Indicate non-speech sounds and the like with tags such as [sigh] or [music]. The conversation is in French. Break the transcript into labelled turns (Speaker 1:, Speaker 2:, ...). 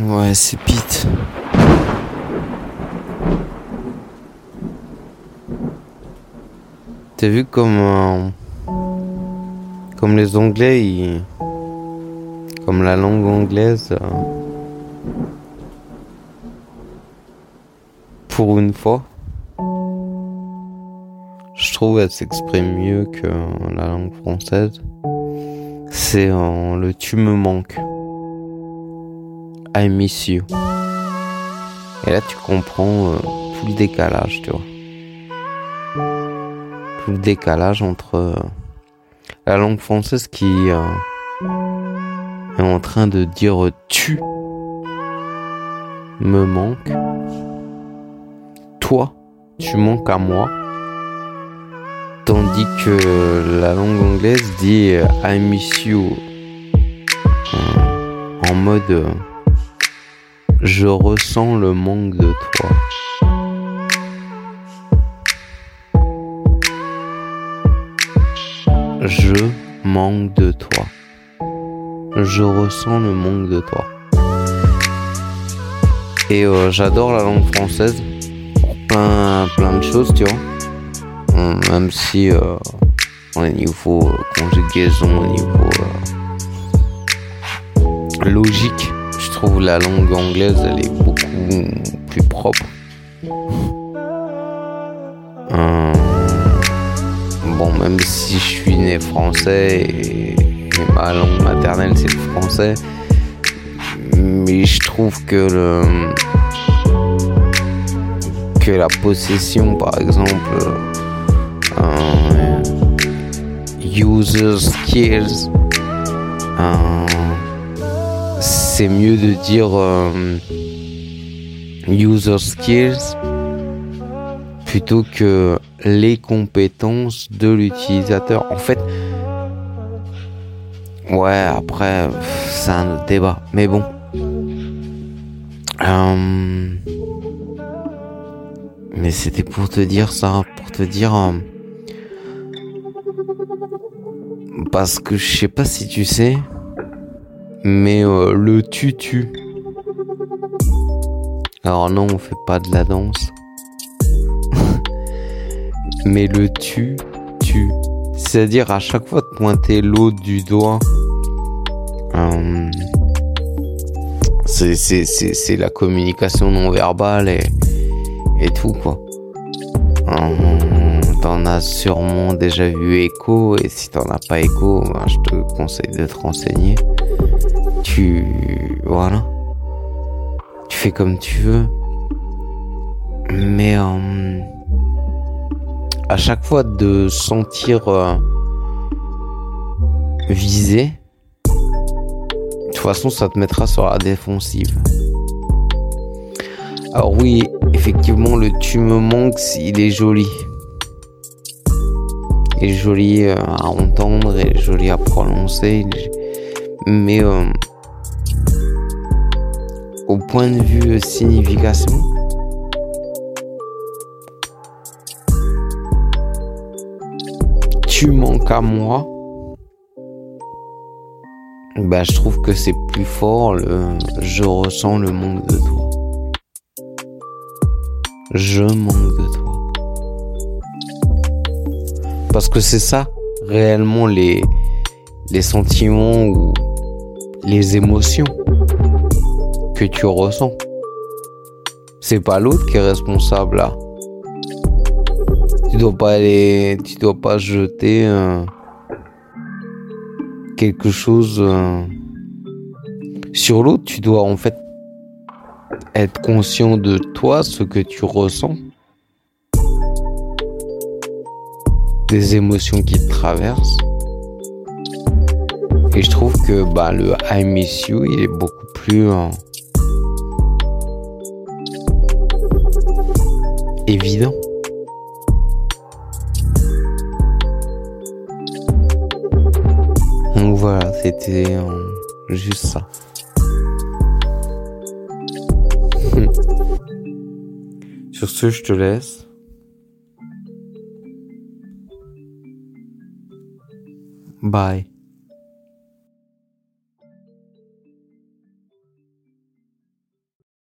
Speaker 1: Ouais, c'est Pete. T'as vu comme euh, comme les Anglais, ils- comme la langue anglaise, euh, pour une fois, je trouve elle s'exprime mieux que la langue française. C'est euh, le tu me manques. I miss you. Et là, tu comprends euh, tout le décalage, tu vois. Tout le décalage entre euh, la langue française qui euh, est en train de dire tu me manques. Toi, tu manques à moi. Tandis que la langue anglaise dit I miss you en, mode je ressens le manque de toi. Je manque de toi. Je ressens le manque de toi. Et euh, j'adore la langue française pour plein, plein de choses, tu vois. Hum, Même si euh, au niveau euh, conjugaison, au niveau euh, logique, trouve la langue anglaise, elle est beaucoup plus propre. Hum, bon, même si je suis né français et ma langue maternelle c'est le français, mais je trouve que le que la possession, par exemple, euh, user skills, euh, c'est mieux de dire euh, user skills plutôt que les compétences de l'utilisateur. En fait, ouais, après, c'est un autre débat. Mais bon. Euh, mais c'était pour te dire ça, pour te dire... euh, parce que je sais pas si tu sais, mais euh, le tutu. Alors non, on fait pas de la danse. [laughs] mais le tu, tu. C'est-à-dire à chaque fois de pointer l'autre du doigt. euh, c'est la communication non verbale et, et tout quoi. Euh, t'en as sûrement déjà vu écho et si t'en as pas écho, ben, je te conseille de te renseigner. Voilà, tu fais comme tu veux, mais euh, à chaque fois de sentir euh, visé, de toute façon ça te mettra sur la défensive. Alors oui, effectivement, le tu me manques, il est joli. Il est joli euh, à entendre, il est joli à prononcer. Mais euh, au point de vue signification, tu manques à moi. Bah, je trouve que c'est plus fort je ressens le manque de toi. Je manque de toi. Parce que c'est ça, réellement, les, les sentiments ou les émotions que tu ressens. C'est pas l'autre qui est responsable là. Tu dois pas aller, tu dois pas jeter euh, quelque chose euh, sur l'autre. Tu dois en fait être conscient de toi, ce que tu ressens, des émotions qui te traversent. Et je trouve que bah, le I miss you, il est beaucoup plus euh, évident. Donc voilà, c'était euh, juste ça. [laughs] Sur ce, je te laisse. Bye.